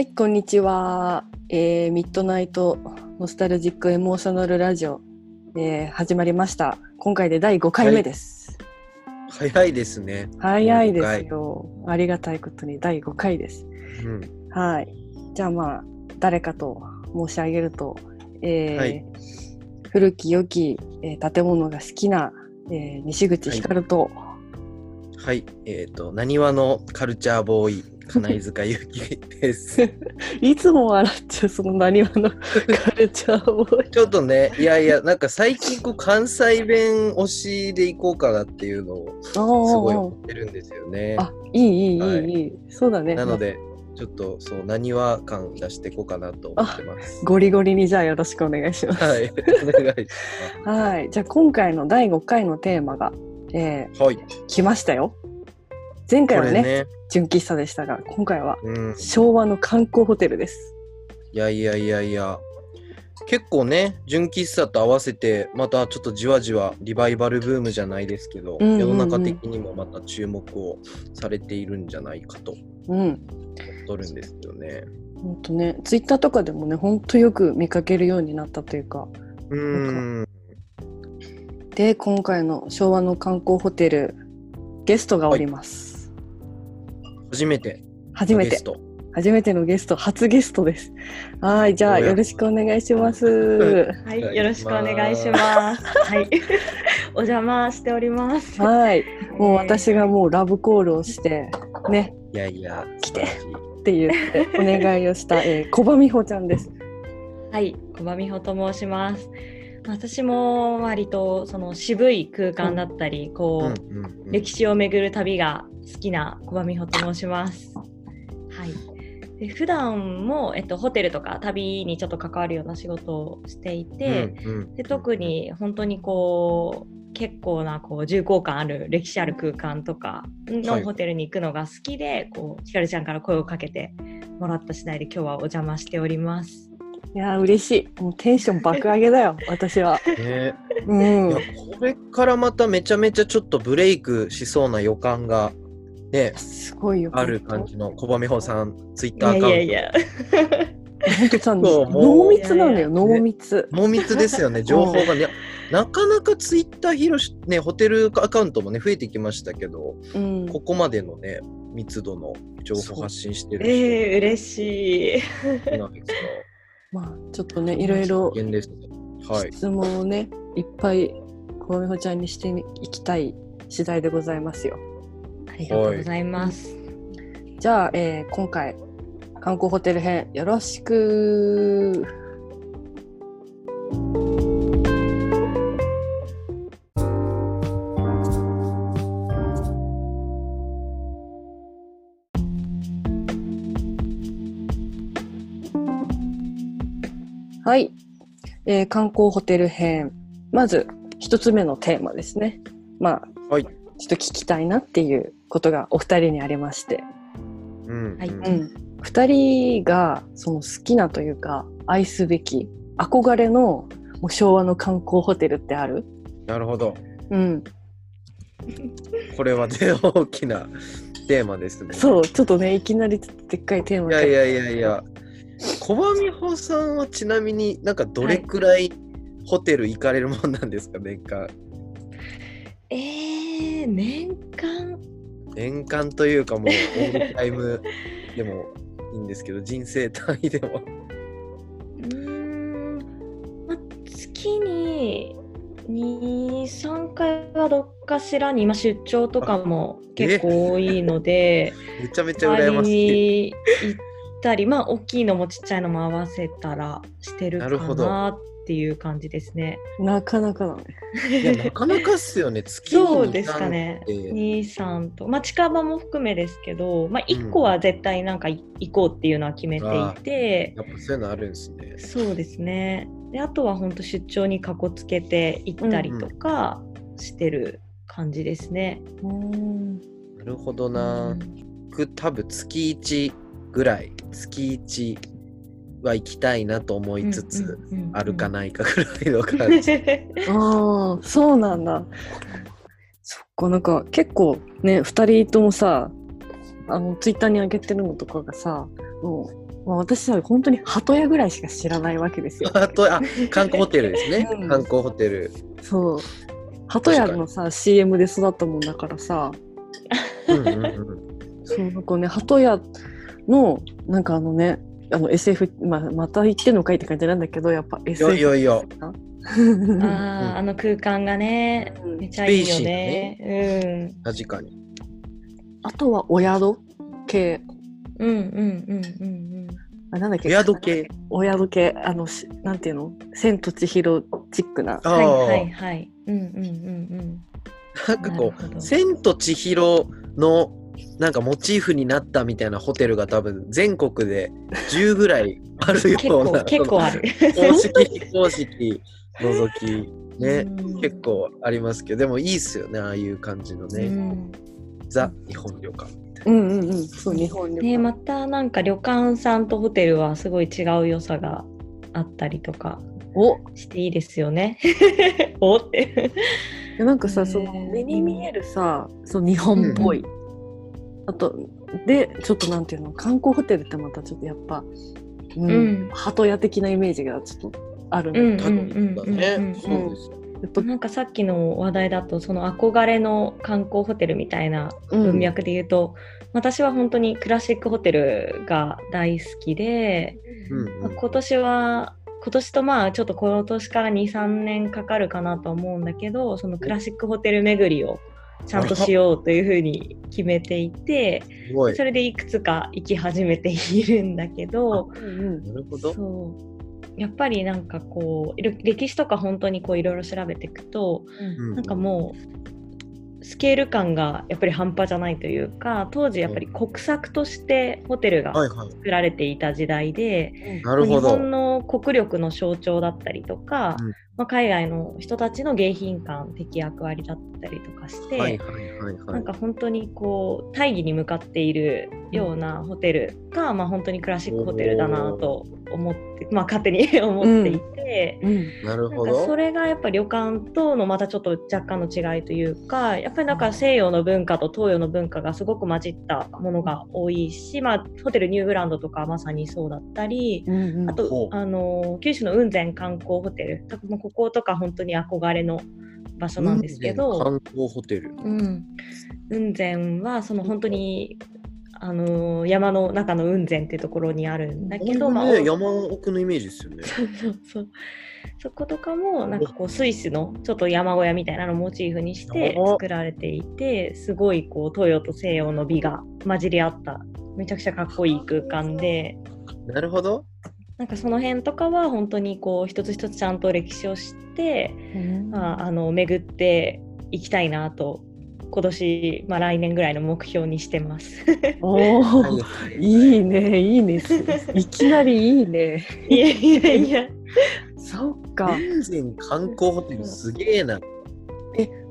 はい、こんにちは。えーミッドナイトノスタルジックエモーショナルラジオ、えー始まりました。今回で第5回目です。早いですね。早いで第すよ。ありがたいことに第5回です。うん。はい。じゃあまあ、誰かと申し上げると、えーはい古き良き、えー建物が好きな、えー西口ひかると、はい。えっ、と、なにわのカルチャーボーイ、金井塚ゆきです。い、つも笑っちゃう、その何話の カルチャーボーイ。ちょっとね、いやいや、なんか最近こう関西弁推しでいこうかなっていうのをすごい思ってるんですよね。あ、いい、いい、いい、はいいい。そうだね。なので、ちょっとそう、なにわ感出していこうかなと思ってます。ゴリゴリにじゃあよろしくお願いします。はい。お願いしはい。じゃあ今回の第5回のテーマが、えー、ます。はい。来ましたよ。前回はね、ね。純喫茶でしたが、今回はうん。昭和の観光ホテルです。いやいやいやいや。結構ね、純喫茶と合わせて、またちょっとじわじわリバイバルブームじゃないですけど、うんうんうん世の中的にもまた注目をされているんじゃないかとうん。思っとるんですよね。ほんとね、ツイッターとかでもね、ほんとよく見かけるようになったというか。うーん。で、今回の昭和の観光ホテル、ゲストがおります。初めて初めてゲス、ト。初めてのゲスト、初ゲストです。はい、じゃあ よろしくお願いします。はい、はいよろしくお願いします。はい、お邪魔しております。はい、もう私がもうラブコールをして、ね、いやいや、来てって言ってお願いをした、えー、小葉美穂ちゃんです。はい、小葉美穂と申します。私も割とその渋い空間だったり、こう、歴史を巡る旅が好きな小葉美穂と申します。はい。で普段も、えっと、ホテルとか旅にちょっと関わるような仕事をしていて、うんうんで特に本当にこう結構なこう重厚感ある歴史ある空間とかはいのホテルに行くのが好きで、こうひかるちゃんから声をかけてもらった次第で今日はお邪魔しております。いやー嬉しい。もうテンション爆上げだよ、私は。ねうんいや。これからまためちゃめちゃちょっとブレイクしそうな予感がねすごいよ。ある感じの小葉美穂さんツイッいターアカウントやいやいや。本当濃密なんだよ、濃密。濃密ですよね、情報がね。なかなかツイッター広し、ね、ホテルアカウントもね、増えてきましたけど、うん。ここまでのね、密度の情報発信してるえー、嬉しい。まあ、ちょっとね、いろいろが、です。はい。質問をね、いっぱい小葉美穂ちゃんにしていきたい次第でございますよ。ありがとうございます。じゃあ、えー今回、観光ホテル編、よろしく。はい、えー観光ホテル編。まず、一つ目のテーマですね。まあ、はいちょっと聞きたいなっていうことがお二人にありまして。うん。はいうんうん、2人がその好きなというか愛すべき憧れのもう昭和の観光ホテルってある？なるほど。うん、これはね、大きなテーマですね。そうちょっとねいきなりちょっとでっかいテーマいやいやいやいや、小葉美穂さんはちなみになんかどれくらいホテル行かれるもんなんですか、年間？えー、年間？年間というかもうオールタイム でもいいんですけど、人生単位でも。うーん、まあ、月に23回はどっかしらに、まあ、出張とかも結構多いので めちゃめちゃ羨ましい。に行ったりまあ大きいのもちっちゃいのも合わせたらしてるかなるほどなっていう感じですね。なかなかだねいや、なかなかっすよね、月にそうですかね。二三って2、3と、まあ、近場も含めですけど、まあ、1個は絶対なんかい行こうっていうのは決めていて、やっぱそういうのあるんですね。そうですね。であとは本当出張にかこつけて行ったりとかしてる感じですね。うんなるほどな。僕多分月1ぐらい、月1は行きたいなと思いつつ、うんうんうんうんあるかないかぐらいの感じ。ああそうなんだそっかなんか結構ね2人ともさあのツイッターに上げてるのとかがさもうまあ、私は本当に鳩屋ぐらいしか知らないわけですよ。あ観光ホテルですね、うん観光ホテル。そう。鳩屋のさ CM で育ったもんだからさ、うんうんうんそうなんかね鳩屋のなんかあのねあの SF、まあ、また言ってんのかいって感じなんだけどやっぱいや SF いやいや、ああ、あの空間がね、うん。めちゃいいよね。確かに。あとはお宿？系。うん。うんうんうんうん。あなんだっけ？お宿系。お宿系。あのしなんていうの？千と千尋チックな。はいはいはい。うんうんうんなんかこう、千と千尋のなんかモチーフになったみたいなホテルが多分全国で10ぐらい あるような。構、結構ある。公式非公式除き。ね、うん。結構ありますけどでもいいっすよねああいう感じのね、うん。ザ日本旅館うんうんうん。そう日本旅ね、館。またなんか旅館さんとホテルはすごい違う良さがあったりとかお。していいですよね。お。って。でなんかさ、ね。その目に見えるさ、その日本っぽい、あとでちょっとなんていうの観光ホテルってまたちょっとやっぱ、うんうん。鳩屋的なイメージがちょっとあるんだうんけ多分だね、うんうん。うんそうですやっぱなんかさっきの話題だとその憧れの観光ホテルみたいなうん。文脈で言うと、私は本当にクラシックホテルが大好きで、うんまあ今年は今年とまあちょっと今年から23年かかるかなと思うんだけどそのクラシックホテル巡りをちゃんとしようというふうに決めていてすごい。それでいくつか行き始めているんだけどうんなるほど。そう。やっぱりなんかこう歴史とか本当にこういろいろ調べていくとうん。なんかもうスケール感がやっぱり半端じゃないというか当時やっぱり国策としてホテルがはいはい。作られていた時代で、日なるほど。本の国力の象徴だったりとか、うんまあ、海外の人たちの迎賓館的役割だったりとかして、はいはいはいはないんか本当にこう大義に向かっているようなホテルが、まあ、本当にクラシックホテルだなと思って、まあ、勝手に 思っていて、うん。なるなんかほどそれがやっぱ旅館とのまたちょっと若干の違いというかやっぱりなんか西洋の文化と東洋の文化がすごく混じったものが多いし、まあ、ホテルニューグランドとかはまさにそうだったり。うんうん。あとあの九州の雲仙観光ホテルこことか本当に憧れの場所なんですけど、観光ホテル。うん、雲仙はその本当にあの山の中の雲仙っていうところにあるんだけど、まあ、ね、山奥のイメージですよね。そうそうそことかもなんかこうスイスのちょっと山小屋みたいなのをモチーフにしてお作られていてすごいこう東洋と西洋の美が混じり合っためちゃくちゃかっこいい空間で。なるほどなんかその辺とかは本当にこう一つ一つちゃんと歴史を知って、まあ、あの巡っていきたいなと今年、まあ、来年ぐらいの目標にしてます。おーいいねいいねいきなりいいねいやいやいや。そっか観光ホテルすげえな。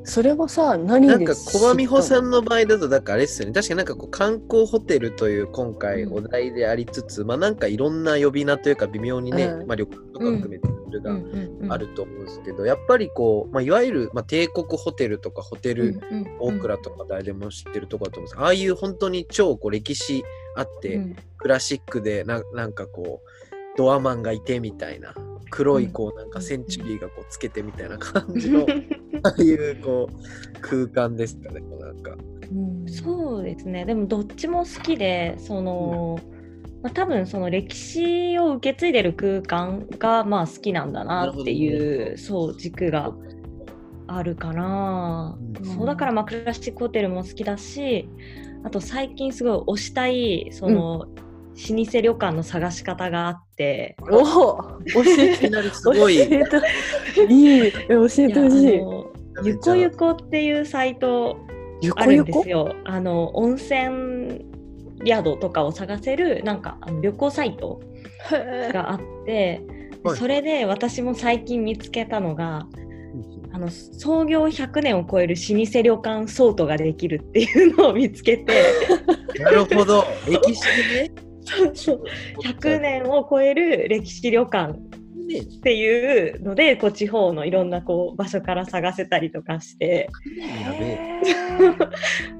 それはさ何でなんか小場美穂さんんの場合だと、だからあれですよね。確かになんかこう観光ホテルという今回うん。お題でありつつ、まあなんかいろんな呼び名というか微妙にね、うん。まあ旅館とか含めてそれがうん。うん。うん。あると思うんですけど、やっぱりこう、まあいわゆる、まあ、帝国ホテルとかホテル大倉とか誰でも知ってるところだと思うんですけど、ああいう本当に超こう歴史あって、うん。クラシックでななんかこうドアマンがいてみたいな黒いこうなんかセンチュリーがこうつけてみたいな感じの、ああいうこう空間ですかねこうなんか。うん。そうですね。でもどっちも好きでその、まあ、多分その歴史を受け継いでる空間がまあ好きなんだなっていうそう軸があるかな、うん。そうだからまあクラシックホテルも好きだしあと最近すごい推したいその、老舗旅館の探し方があってお教えてなりすごい。教えて。いい。え教えてほしい。ゆこゆこっていうサイトゆあるんですよ。あの温泉宿とかを探せるなんかあの旅行サイトがあって、はい。それで私も最近見つけたのがあの創業100年を超える老舗旅館ソートができるっていうのを見つけて。なるほど。歴史でね。そうそう100年を超える歴史旅館ねっていうのでこう地方のいろんなこう場所から探せたりとかしてやべえ。へ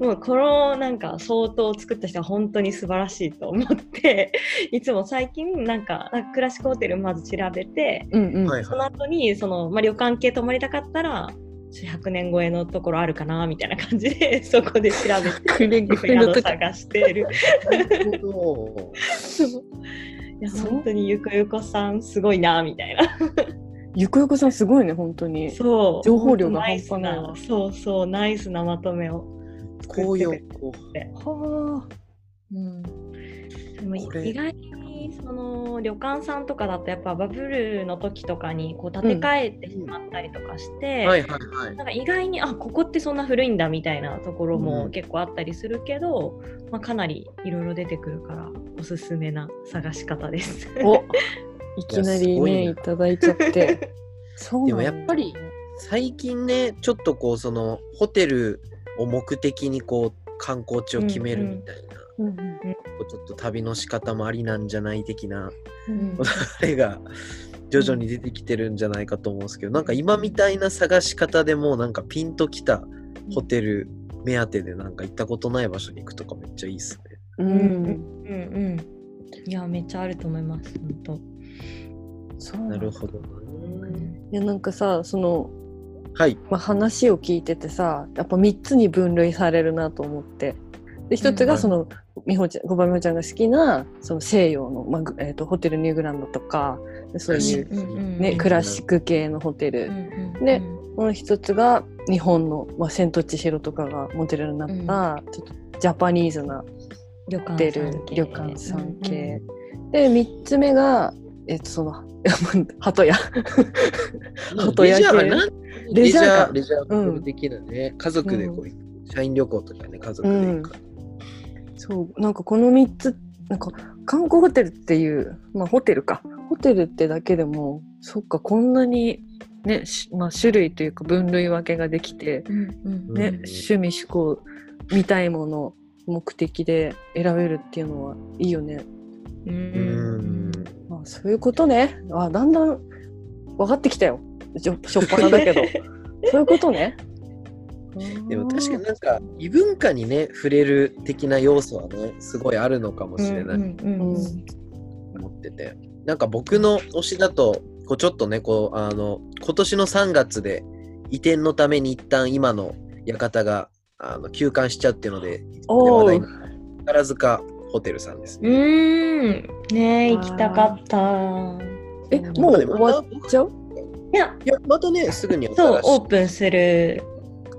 もうこのなんか相当を作った人は本当に素晴らしいと思っていつも最近なんかクラシックホテルまず調べてうんうん。はいその後にその、まあ、旅館系泊まりたかったら100年超えのところあるかなみたいな感じで そこで調べて宿。探してる。いや本当にゆこゆこさんすごいなみたいな。ゆくゆくさんすごいね、本当に。そう情報量が半端ないそうそうナイスなまとめを作ってくれてはあ。うん、でも意外にその旅館さんとかだとやっぱバブルの時とかにこう建て替えてしまったりとかして、意外にあここってそんな古いんだみたいなところうん。も結構あったりするけど、まあ、かなりいろいろ出てくるからおすすめな探し方です。お。いきなりね、ないただいちゃって。そうでもやっぱり最近ね、ちょっとこう、その、ホテルを目的にこう、観光地を決めるみたいな、うんうんこうちょっと旅の仕方もありなんじゃない的な、うん。あれが徐々に出てきてるんじゃないかと思うんですけど、なんか今みたいな探し方でも、なんかピンときたホテル目当てでなんか行ったことない場所に行くとかめっちゃいいっすね。ううんんうんうん。いやめっちゃあると思います本当。そう。なるほどな。いやなんかさその、はい。まあ、話を聞いててさやっぱ3つに分類されるなと思って。で一つうん。がその、美穂ちゃん小林美穂ちゃんが好きなその西洋の、まあぐえー、とホテルニューグランドとかでそういう、ねうんクラシック系のホテル、うんでもう一つが日本の、まあ、千と千尋とかがモデルになった、ちょっとジャパニーズな旅ホテル館さん系。旅館さん系、で3つ目がえっ、とその 鳩屋。鳩レ屋系。ジャーな。んレジャーか。レジャーホテル的なね、家族でこう行く、社員旅行とかね、家族で行く。そうなんかこの3つなんか観光ホテルっていうまあホテルかホテルってだけでもそっかこんなにね、しまあ、種類というか分類分けができて、うんうんねうん趣味嗜好見たいもの目的で選べるっていうのはいいよね。ううんん。まあ、そういうことねあだんだん分かってきたよしょしょっぱなだけど そういうことね。でも確かになんか異文化にね触れる的な要素はねすごいあるのかもしれない。うんうんうんと思ってて、なんか僕の推しだとこうちょっとねこうあの今年の3月で移転のために一旦今の館があの休館しちゃうっていうので話題宝塚ホテルさんですうね。ーん。ねえ行きたかった。えもう終わっちゃう？いや。いやまたねすぐにそうオープンする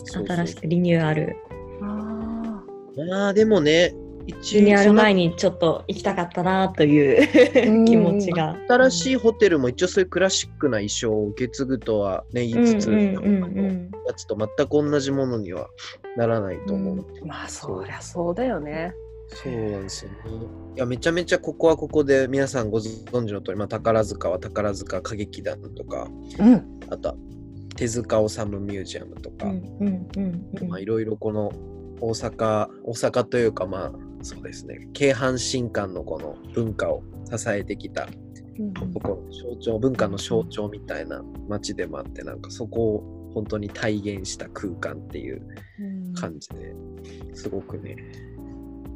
新しくリニューアル。あまあでもね一リニューアル前ににちょっと行きたかったなという気持ちが。新しいホテルも一応そういうクラシックな衣装を受け継ぐとはね言いつつ、うんうんうんやつと全く同じものにはならないと思う。ーまあそりゃそうだよね。そうなんですよね。いや、めちゃめちゃここはここで皆さんご存知の通り、まあ、宝塚は宝塚歌劇団とか、うん。あとは手塚治虫ミュージアムとか、いろいろこの大阪、大阪というかまあそうですね、京阪新館のこの文化を支えてきたところ、象徴、文化の象徴みたいな街でもあって、なんかそこを本当に体現した空間っていう感じですごくね、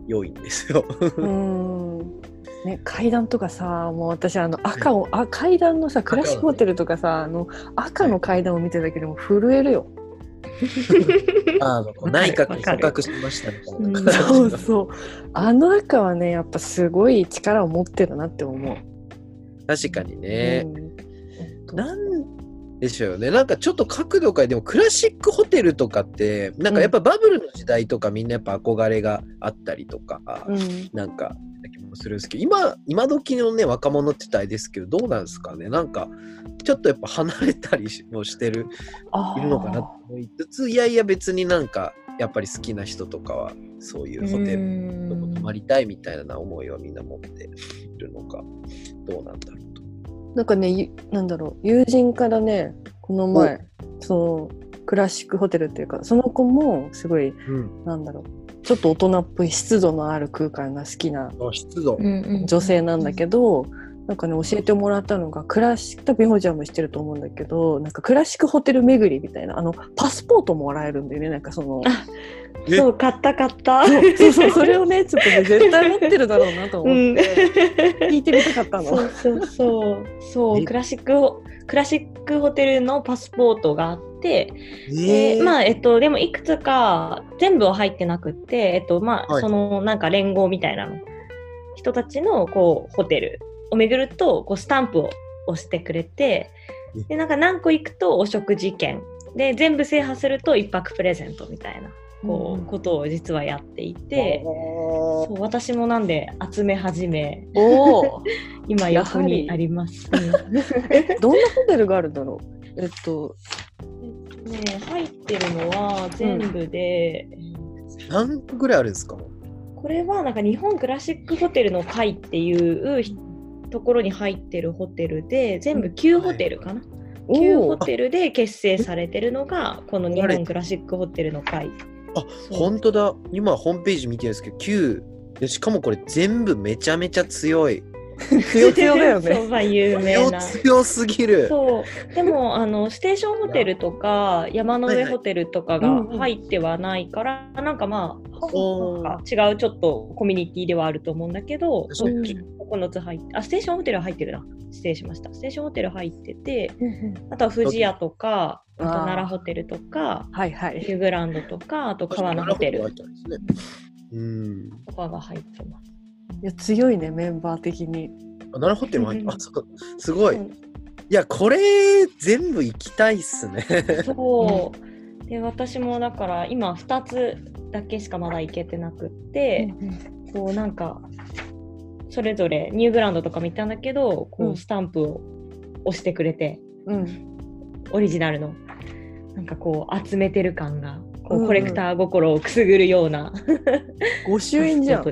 良いんですよ。うん。ね、階段とかさもう私あの赤を、あ階段のさクラシックホテルとかさ、あの赤の階段を見てるだけでも震えるよ。あの内閣に捕獲しましたみたいな。そうそう。あの赤はねやっぱすごい力を持ってるなって思う。確かにね。うん。なんでしょうね。なんかちょっと角度からでもクラシックホテルとかってなんかやっぱバブルの時代とかみんなやっぱ憧れがあったりとか、うんなんか気もするんですけど今今時のね若者って言ったらあれですけどどうなんですかねなんかちょっとやっぱ離れたりもしてるいるのかなと思いつついやいや別になんかやっぱり好きな人とかはそういうホテルどこ泊まりたいみたいな思いをみんな持っているのかどうなんだろうと。なんかねゆなんだろう友人からねこの前そのクラシックホテルっていうかその子もすごいうん、なんだろうちょっと大人っぽい湿度のある空間が好きなあ湿度。女性なんだけど、なんかね教えてもらったのがクラシック多分美穂ちゃんも知ってると思うんだけどなんかクラシックホテル巡りみたいなあのパスポートもらえるんだよねなんかそのそう買った買った。そうそうそれをねちょっとね絶対持ってるだろうなと思って、うん。聞いてみたかったの。そうそうそう。そうえ。クラシックホクラシックホテルのパスポートがあって、えでまあえっとでもいくつか全部は入ってなくってえっとまあ、はい。そのなんか連合みたいなの。人たちのこうホテルを巡るとこうスタンプを押してくれてでなんか何個行くとお食事券。で全部制覇すると一泊プレゼントみたいなこう、うん。ことを実はやっていて。そう私もなんで集め始め 今横にあります。どんなホテルがあるんだろう？えっと。ね入ってるのは全部で、何個ぐらいあるんですか？これはなんか日本クラシックホテルの会っていうひところに入ってるホテルで全部9ホテルかな、9ホおおテルで結成されてるのがこの日本クラシックホテルの会。あ、本当だ。今ホームページ見てるんですけど、9。でしかもこれ全部めちゃめちゃ強い。強強だよね そうまあ有名強な。強すぎる。そうでもあの ステーションホテルとか山のはいはい上ホテルとかがうんうん入ってはないから、なんかまあ違うちょっとコミュニティではあると思うんだけど、確かに9つ入って、あ、ステーションホテルは入ってるな。失礼しました。ステーションホテル入ってて、うんうんあとは富士屋とか、あと奈良ホテルとか、はいはいニューグランドとか、あと川のホテル入ったんですね。うん。とかが入ってます。いや強いねメンバー的にあ、奈良ホテルも入ってうんあ、そう。すごい。うんいや、これ全部行きたいっすね。そう。で、私もだから今2つだけしかまだ行けてなくって、こうなんかそれぞれニューグランドとか見たんだけどこうん。うスタンプを押してくれて、うん。オリジナルの。なんかこう集めてる感がこうんううん。コレクター心をくすぐるような御朱印じゃん。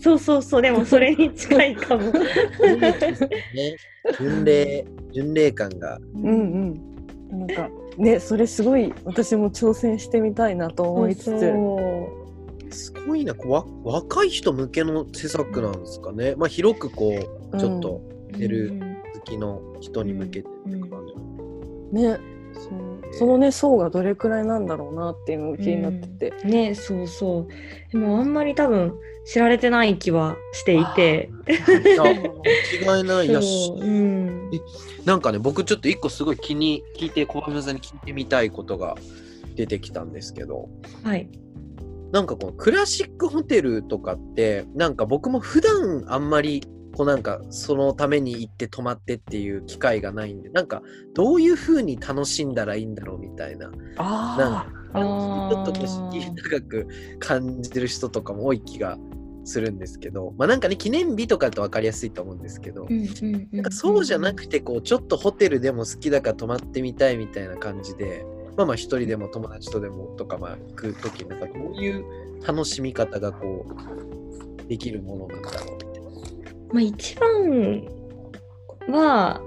そうそうそう。でもそれに近いかも。ね、巡礼、巡礼感が。うんうん。なんかねそれすごい私も挑戦してみたいなと思いつつ。そうすごいな、こうわ若い人向けの施策なんですかね。まあ、広くこう、ちょっと出るうん。好きの人に向けてって感じ。ね。そう。そのね層がどれくらいなんだろうなっていうのが気になってて、ねそうそう。でもあんまり多分知られてない気はしていて。いや、違いない。やしう。ん。なんかね、僕ちょっと一個すごい気に聞いて、小林さんに聞いてみたいことが出てきたんですけど、はいなんかこのクラシックホテルとかって、なんか僕も普段あんまり、こうなんかそのために行って泊まってっていう機会がないんで、なんかどういう風に楽しんだらいいんだろうみたいな、あちあょっとこう敷居高く感じてる人とかも多い気がするんですけど、まあなんかね、記念日とかだと分かりやすいと思うんですけど、なんかそうじゃなくて、こう、ちょっとホテルでも好きだから泊まってみたいみたいな感じで、まあまあ一人でも友達とでもとか、まあ行くときなんかどういう楽しみ方がこう、できるものなんだろう。まあ、一番は、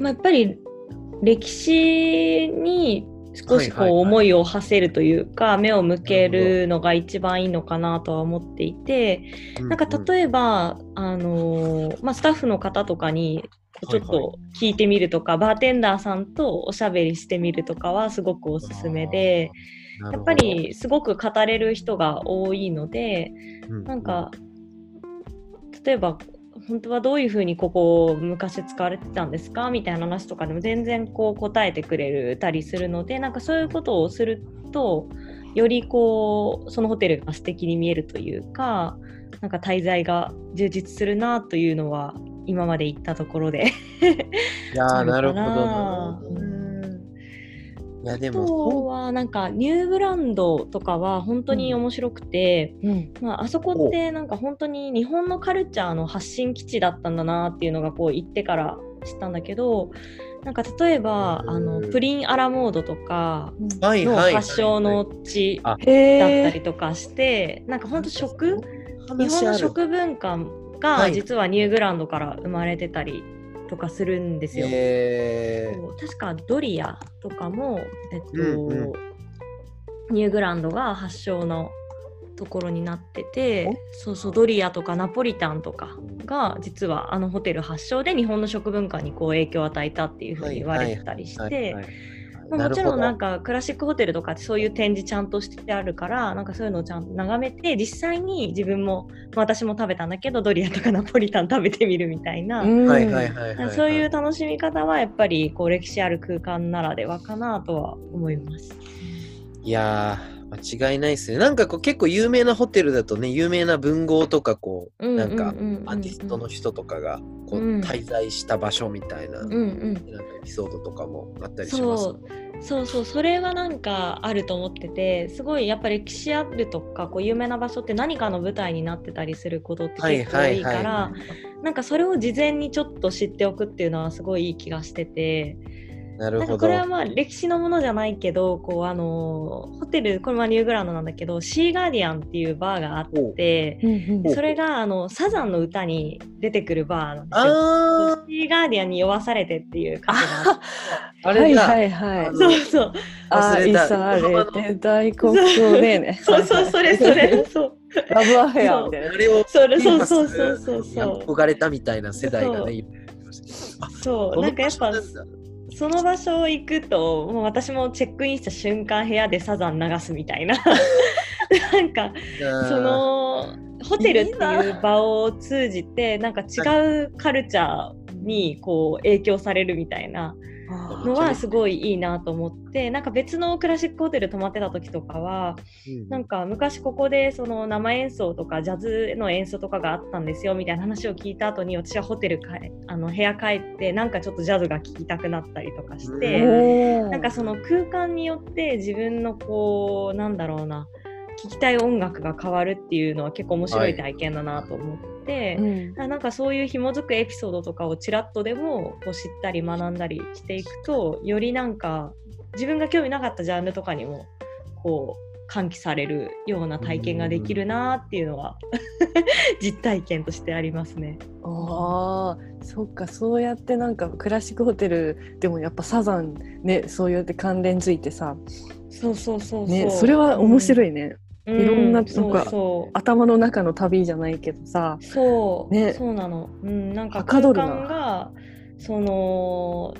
まあ、やっぱり歴史に少しこう思いを馳せるというか、目を向けるのが一番いいのかなとは思っていて、なんかえ例えば、あのーまあ、スタッフの方とかにちょっはい。はと聞いてみるとか、バーテンダーさんとおしゃべりしてみるとかはすごくおすすめで、ばやっぱりすごく語れる人が多いので、なんか、例えば、本当はどういうふうにここ昔使われてたんですかみたいな話とかでも全然こう答えてくれるたりするのでなんかそういうことをするとよりこうそのホテルが素敵に見えるというかなんか滞在が充実するなというのは今まで行ったところで。いやー な。るほどあないやであとも、はなんかニューブランドとかは本当に面白くて、うん。まあ、あそこってなんか本当に日本のカルチャーの発信基地だったんだなっていうのがこう行ってから知ったんだけどなんか例えばあのプリンアラモードとかのはいはい。発祥の地だったえりとかしてなんか本当食日本の食文化はがい。実はニューグランドから生まれてたりとかするんですよ。えそう確かドリアとかも、えっとうんうん。ニューグランドが発祥のところになっててそうそうドリアとかナポリタンとかが実はあのホテル発祥で日本の食文化にこう影響を与えたっていうふうに言われてたりして。まあもちろんなんかクラシックホテルとかってそういう展示ちゃんとしてあるからなんかそういうのをちゃんと眺めて実際に自分もまあ私も食べたんだけどドリアとかナポリタン食べてみるみたいな、うんはいはいはいはい。そういう楽しみ方はやっぱりこう歴史ある空間ならではかなとは思います。いやー、間違いないですね。なんかこう結構有名なホテルだとね、有名な文豪とかこう、なんかアーティストの人とかがこううん。滞在した場所みたいな、うんうん。なんかエピソードとかもあったりします。そう。そうそう。それはなんかあると思っててすごいやっぱ歴史あるとかこう有名な場所って何かの舞台になってたりすることって結構多いから、なんかそれを事前にちょっと知っておくっていうのはすごいいい気がしててなるほど。なんかこれはまあ歴史のものじゃないけどこうあのホテルこれはニューグランドなんだけどシーガーディアンっていうバーがあってそれがあのサザンの歌に出てくるバーなんですよ。あシーガーディアンに酔わされてっていう歌詞があって。あ、あれだ。はいはいはい。そうそう。愛忘れた。されて大黒ねね。そうそうそれそれ。そう。ラブアフェアみたいな。あれをそれそうそうそう。そう。そう。憧れたみたいな世代がね、いる。あそう。なんかやっぱその場所行くともう私もチェックインした瞬間部屋でサザン流すみたいな。なんかそのホテルっていう場を通じてなんか違うカルチャーにこう影響されるみたいな。あのはすごいいいなと思ってなんか別のクラシックホテル泊まってた時とかはなんか昔ここでその生演奏とかジャズの演奏とかがあったんですよみたいな話を聞いた後に私はホテル帰あの部屋帰ってなんかちょっとジャズが聴きたくなったりとかしうて、おー。なんかその空間によって自分のこうなんだろうな聴きたい音楽が変わるっていうのは結構面白い。体験だなと思って。うんなんかそういう紐づくエピソードとかをちらっとでもこう知ったり学んだりしていくとよりなんか自分が興味なかったジャンルとかにもこう喚起されるような体験ができるなっていうのは 実体験としてありますね。あーそっかそうやってなんかクラシックホテルでもやっぱサザンねそうやって関連づいてさそうそうそうそう。ねそれは面白い。いね、うんいろんななんかそう。頭の中の旅じゃないけどさそう、ね。そうなの。うん、なんか空間がその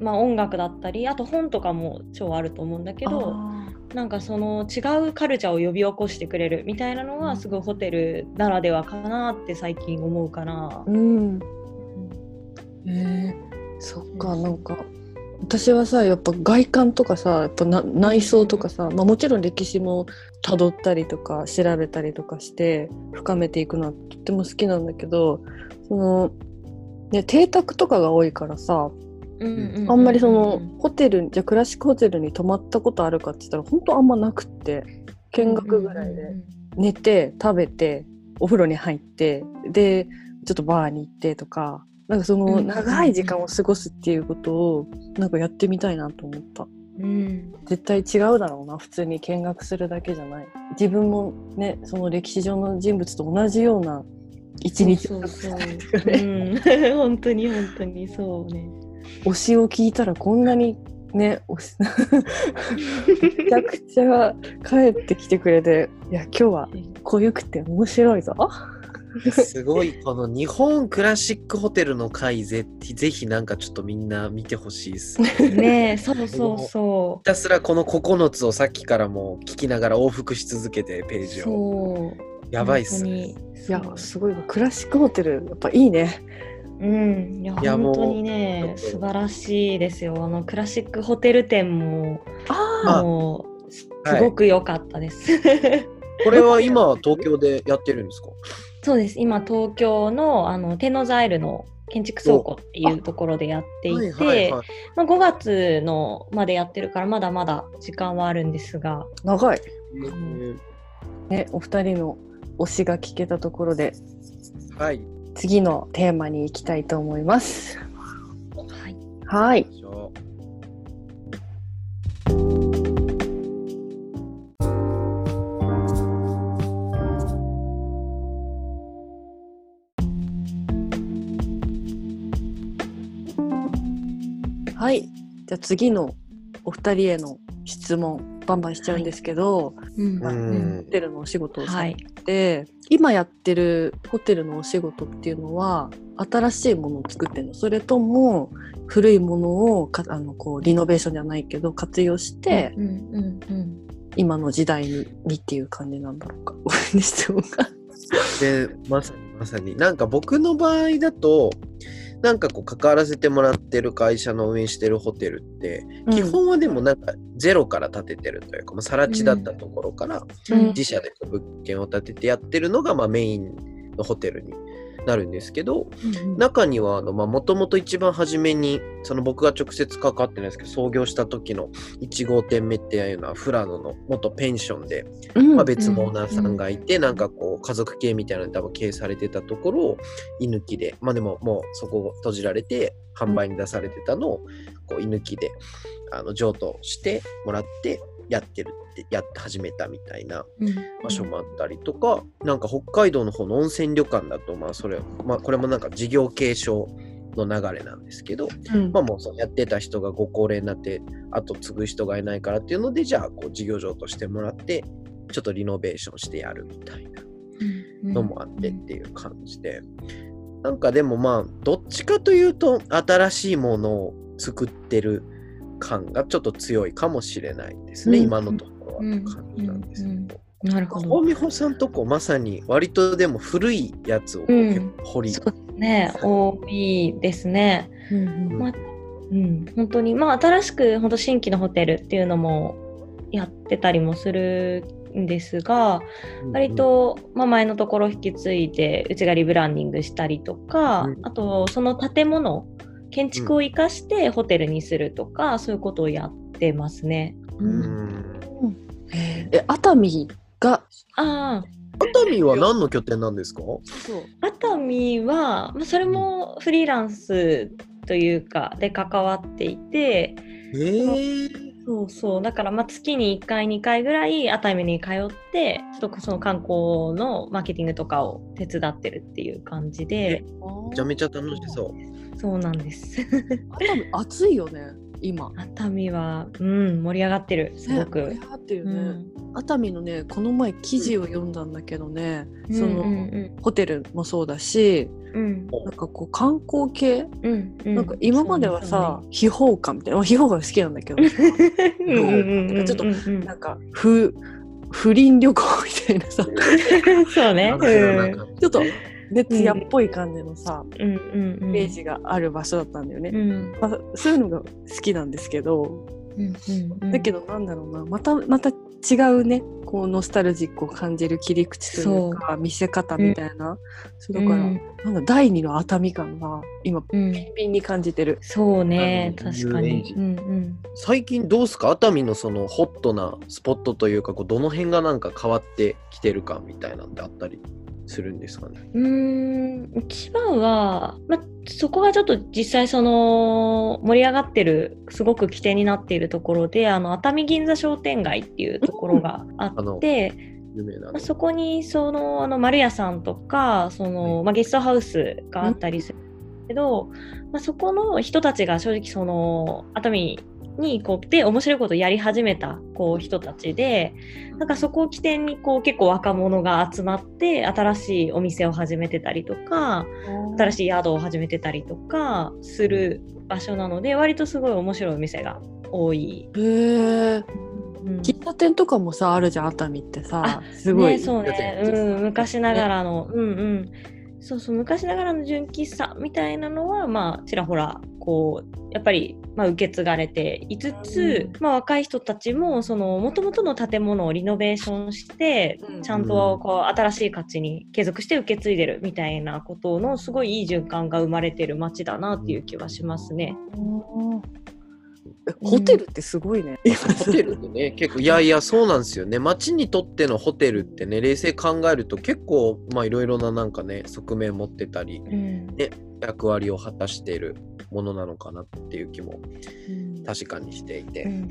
まあ音楽だったりあと本とかも超あると思うんだけど。あなんかその違うカルチャーを呼び起こしてくれるみたいなのはすごいホテルならではかなって最近思うからー。うん。えー、そっかなんか私はさやっぱ外観とかさやっぱな内装とかさ、まあ、もちろん歴史もたどったりとか調べたりとかして深めていくのはとっても好きなんだけどその、ね、邸宅とかが多いからさうんあんまりそのホテルじゃあクラシックホテルに泊まったことあるかって言ったら本当あんまなくって見学ぐらいで寝て食べてお風呂に入ってでちょっとバーに行ってとかなんかそのうん長い時間を過ごすっていうことをなんかやってみたいなと思った。うん。絶対違うだろうな普通に見学するだけじゃない。自分もねその歴史上の人物と同じような一日をそうそうそう。うん。本当に本当に。そうね。推しを聞いたらこんなにね推し めちゃくちゃ帰ってきてくれていや今日は濃ゆくて面白いぞ。すごい、この日本クラシックホテルの回ぜ、ぜひなんかちょっとみんな見てほしいです。ひねえそうそうそたすらこの9つをさっきからも聞きながら往復し続けてペーうジを。そうやばいっすね。いやすごいわクラシックホテルやっぱいいね。うん、いや本当にね素晴らしいですよあのクラシックホテル店もあもうすはいごく良かったです。これは今東京でやってるんですか？そうです。今東京のあの天王ザイルの建築倉庫っていうところでやっていて、はいはいはい。まあ、5月のまでやってるからまだまだ時間はあるんですが。長い。うん。ねお二人の推しが聞けたところではい。次のテーマに行きたいと思います。はい。はい。はい。じゃあ次のお二人への質問。バンバンしちゃうんですけど、うんまあうんホテルのお仕事をされはい。て、今やってるホテルのお仕事っていうのは新しいものを作ってるの？それとも古いものをかあのこうリノベーションじゃないけど活用して、うんうんうん今の時代ににっていう感じなんだろうか？ごめんね質問が。で、まさにまさに。なんか僕の場合だと、なんかこう関わらせてもらってる会社の運営してるホテルって、基本はでもなんかゼロから建ててるというか、まあ、更地だったところからうん。自社で物件を建ててやってるのがまあメインのホテルになるんですけど、うん中にはもともと一番初めにその僕が直接関わってないですけど創業した時の1号店目っていうのは富良野の元ペンションで、うん。まあ、別のオーナーさんがいて、なんかこう家族系みたいなので多分経営されてたところを居抜きでまあでももうそこを閉じられて販売に出されてたのをこう居抜きであの譲渡してもらってやってるってやって始めたみたいなうん。場所もあったりとか、なんか北海道の方の温泉旅館だと、まあそれ、まあこれもなんか事業継承の流れなんですけど、うん。まあもうそうやってた人がご高齢になって、あと継ぐ人がいないからっていうので、じゃあこう事業場としてもらって、ちょっとリノベーションしてやるみたいなのもあってっていう感じで、なんかでもまあ、どっちかというと、新しいものを作ってる感がちょっと強いかもしれないですね、うん。今のところはって感じなんですけど。うんうんなるほど。大美穂さんとこまさに割とでも古いやつをこううん結構掘り、ね、ですね。うんまあうん、本当に、まあ、新しく本当新規のホテルっていうのもやってたりもするんですが、割と、まあ、前のところ引き継いでうちがリブランディングしたりとか、うん。あとその建物建築を生かしてホテルにするとか、そういうことをやってますね。ううんんえ熱海がああ熱海は何の拠点なんですか？そう。熱海は、まあ、それもフリーランスというかで関わっていてえー、そうそう。だからまあ月に1回2回ぐらい熱海に通ってちょっとその観光のマーケティングとかを手伝ってるっていう感じで。めちゃめちゃ楽しそう。そうなんです。熱海暑いよね今。熱海はうん盛り上がってる。すごく、ね盛り上がってるよね、うん。熱海のねこの前記事を読んだんだけどね、うん。その、うんホテルもそうだしうん。なんかこう観光系、うんうん。なんか今まではさ、秘宝館みたいなまあ秘宝館好きなんだけど。そ うねうんうんうん。うんちょっとうんうんなんか不不倫旅行みたいなさ。そうね。なんかなんかちょっとね艶っぽい感じのさ、うんイメージがある場所だったんだよね、うん。まあ、そういうのが好きなんですけど、うんうんうん。だけどなんだろうな。またまた違うね。こうノスタルジックを感じる切り口というか見せ方みたいな、そうだから、うん。なんだ第二の熱海感が今うん。ビンビンに感じてる。そうね、確かに。うんうん。最近どうすか？熱海のそのホットなスポットというかこうどの辺がなんか変わってきてるかみたいなんてあったり？するんですかね。うーん、一番は、ま、そこがちょっと実際その盛り上がってる、すごく起点になっているところで、あの、熱海銀座商店街っていうところがあって、有そこにそのあの丸屋さんとかその、まあ、ゲストハウスがあったりするけど、まあ、そこの人たちが正直その熱海にこうで面白いことをやり始めたこう人たちでなんかそこを起点にこう結構若者が集まって新しいお店を始めてたりとか新しい宿を始めてたりとかする場所なので割とすごい面白いお店が多い。へえ。うん喫茶店とかもさあるじゃん熱海ってさすごい。ね、そうね、うん、昔ながらの、うんうん、そうそう、昔ながらの純喫茶みたいなのは、まあ、ちらほら、こう、やっぱり、まあ、受け継がれていつつ、まあ、若い人たちも、その、もともとの建物をリノベーションして、うん。ちゃんと、こう、新しい価値に継続して受け継いでるみたいなことの、すごいいい循環が生まれてる街だなっていう気はしますね。えホテルってすごいね。ホテルってね結構いやいやそうなんですよね。街にとってのホテルってね冷静考えると結構まあいろいろななんかね側面持ってたりうん。役割を果たしているものなのかなっていう気も確かにしていて、うん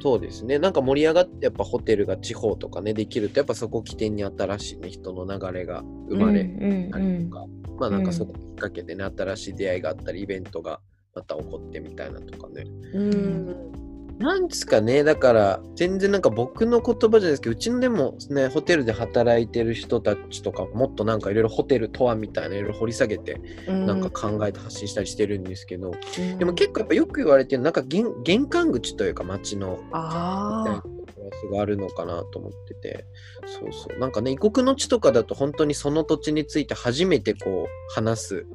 そうですね。なんか盛り上がってやっぱホテルが地方とかねできるとやっぱそこ起点に新しい、ね、人の流れが生まれうんたりとか、まあなんかそこきっかけでね新しい出会いがあったりイベントがまた起こってみたいなとかね。うん。なんですかね、だから、全然なんか僕の言葉じゃないですけど、うちのでもね、ホテルで働いてる人たちとか、もっとなんかいろいろホテルとはみたいな、いろいろ掘り下げて、なんか考えて発信したりしてるんですけど、でも結構やっぱよく言われてる、なんか玄玄関口というか街の、みたいなあがあるのかなと思ってて、そうそう。なんかね、異国の地とかだと本当にその土地について初めてこう話す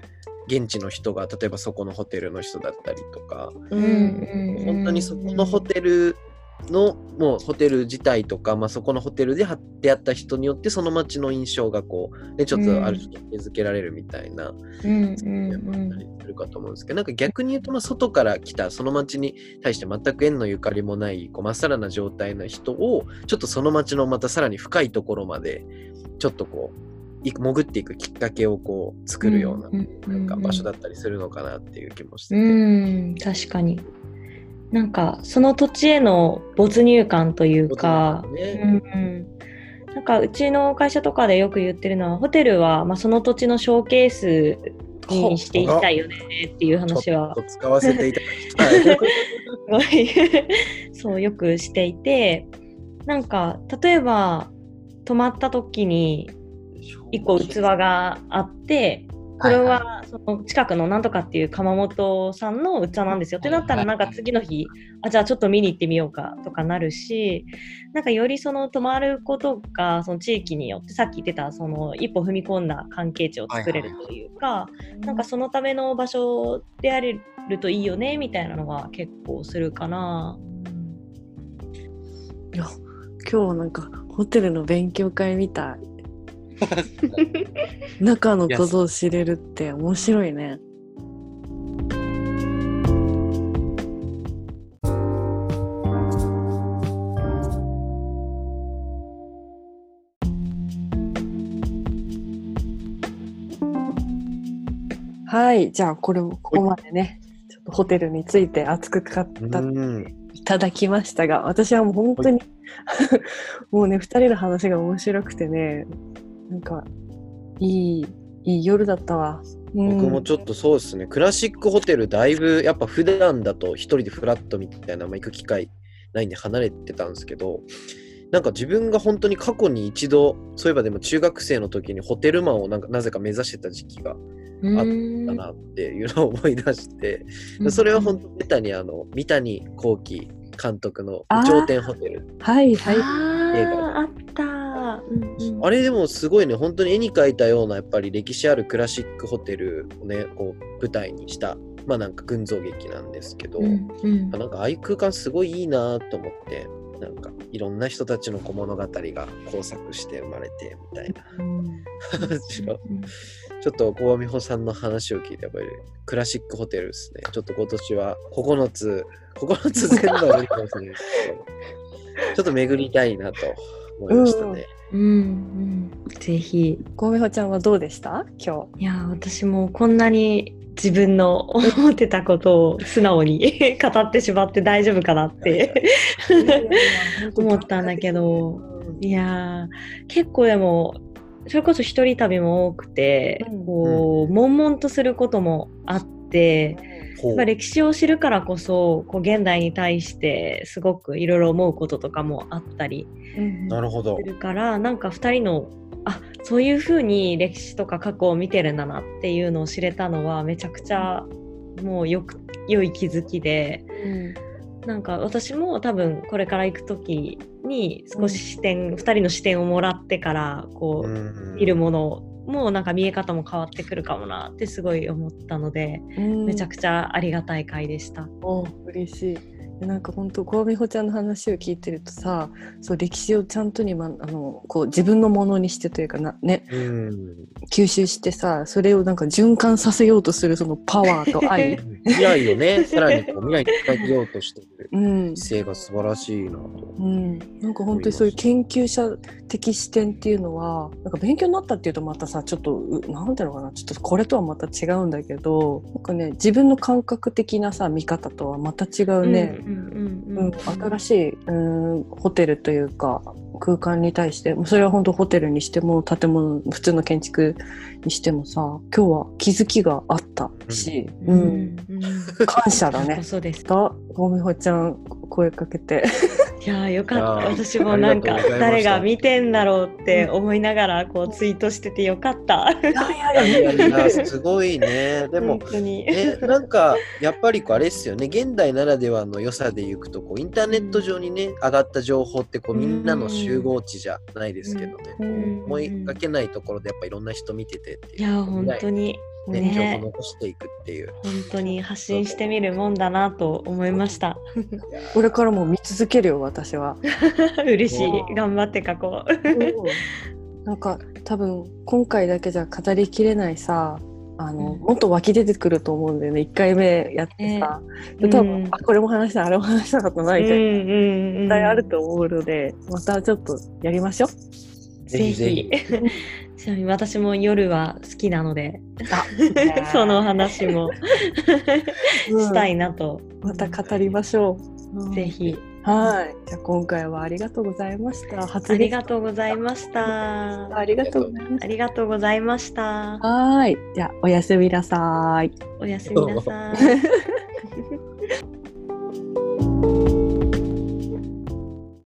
現地の人が、例えばそこのホテルの人だったりとか、ううん。ん本当にそこのホテルの、もうホテル自体とか、まあ、そこのホテルでは出会った人によってその街の印象がこう、ね、ちょっとある種決定づけられるみたいな、うん面もあったりするかと思うんですけど、なんか逆に言うと、まあ、外から来たその街に対して全く縁のゆかりもないこうまっさらな状態の人をちょっとその街のまたさらに深いところまでちょっとこうい潜っていくきっかけをこう作るような,、なんか場所だったりするのかなっていう気もして。て。うん確かに。なんかその土地への没入感というか、ね。うんうん。なんかうちの会社とかでよく言ってるのはホテルは、まあ、その土地のショーケースにしていきたいよねっていう話は。使わせていただきたい。そうよくしていて。なんか例えば泊まった時に一個器があってこれはその近くのなんとかっていう窯元さんの器なんですよ。ってなったらなんか次の日あじゃあちょっと見に行ってみようかとかなるしなんかよりその泊まることがその地域によってさっき言ってたその一歩踏み込んだ関係値を作れるというかなんかそのための場所であれるといいよねみたいなのが結構するかな。いや今日なんかホテルの勉強会みたい 中のことを知れるって面白いね。はいじゃあこれここまでねちょっとホテルについて熱く語ったうん。いただきましたが、私はもう本当に、もうね、二人の話が面白くてね、なんか、いい、いい夜だったわ。うん僕もちょっとそうですね、クラシックホテルだいぶやっぱ普段だと一人でフラットみたいな、まあ、行く機会ないんで離れてたんですけど、なんか自分が本当に過去に一度、そういえばでも中学生の時にホテルマンをなんかなぜか目指してた時期があだなっていうのを思い出して、それは本当ベタにあの三谷幸喜監督の頂点ホテル。はい、はい。あーあった、うんうん。あれでもすごいね、本当に絵に描いたようなやっぱり歴史あるクラシックホテルをね、こう舞台にした、まあなんか群像劇なんですけど、うんうん。なんかああいう空間すごいいいなと思って、なんかいろんな人たちのこう物語が交錯して生まれてみたいな。話を。ちょっと小美穂さんの話を聞いて、やっぱりクラシックホテルですね。ちょっと今年は9つ、9つ全部は無理かもしれないですけど、ちょっと巡りたいなと思いましたね。うん。うんぜひ。小美穂ちゃんはどうでした？今いや私もこんなに自分の 思ってたことを素直に 語ってしまって大丈夫かなって。日。思ったんだけど。いやー結構でもそれこそ一人旅も多くて、うん。こう悶々とすることもあってやっぱ歴史を知るからこそこう現代に対してすごくいろいろ思うこととかもあったりうんなるほど。す。るからなんか2人のあそういうふうに歴史とか過去を見てるんだなっていうのを知れたのはめちゃくちゃもうよく良い気づきでなんか私も多分これから行く時に少し視点、2人の視点をもらってからこう、うん。見るものもなんか見え方も変わってくるかもなってすごい思ったので、うんめちゃくちゃありがたい回でした。お嬉しい。でなんか本当小美穂ちゃんの話を聞いてるとさそう歴史をちゃんとに、ま、あのこう自分のものにしてというかな、ね、うん。吸収してさそれをなんか循環させようとするそのパワーと 愛、未来をね、さらにこう未来に伝えようとしているうん。姿勢が素晴らしいなと。うん、なんか本当にそういう研究者的視点っていうのはなんか勉強になったっていうとまたさちょっとうなんていうのかなちょっとこれとはまた違うんだけどなんかね自分の感覚的なさ見方とはまた違うね、うん、新しいうんホテルというか空間に対してそれは本当ホテルにしても建物普通の建築にしてもさ今日は気づきがあったし、うん。うん。感謝だね。そうです。だごみほちゃん声かけていやーよかった。私もなんか誰が見てんだろうって思いながらこうツイートしててよかった。すごいね。でも本、当に。ね、なんかやっぱりこうあれですよね。現代ならではの良さでいくとこうインターネット上にね上がった情報ってこうみんなの集合値じゃないですけどね、うん。思いがけないところでやっぱいろんな人見ててっていやー本当にね。ね。情報残していくっていう本当に発信してみるもんだなと思いました。これからも見続けるよ私は。嬉しい。頑張って書こう。なんか多分今回だけじゃ語りきれないさあの、うん。もっと湧き出てくると思うんだよね。1回目やってさ、えで多分、うんあこれも話したあれも話したことないじゃん、うんうんうん。絶対あると思うのでまたちょっとやりましょう。ぜひぜひ。ちなみに私も夜は好きなので、あ その話もうんしたいなと。また語りましょう。ぜひ。はい。じゃあ今回はありがとうございました。初ありがとうございました。ありがとうございましありがとうございました。た。はい。じゃあおやすみなさい。おやすみなさい。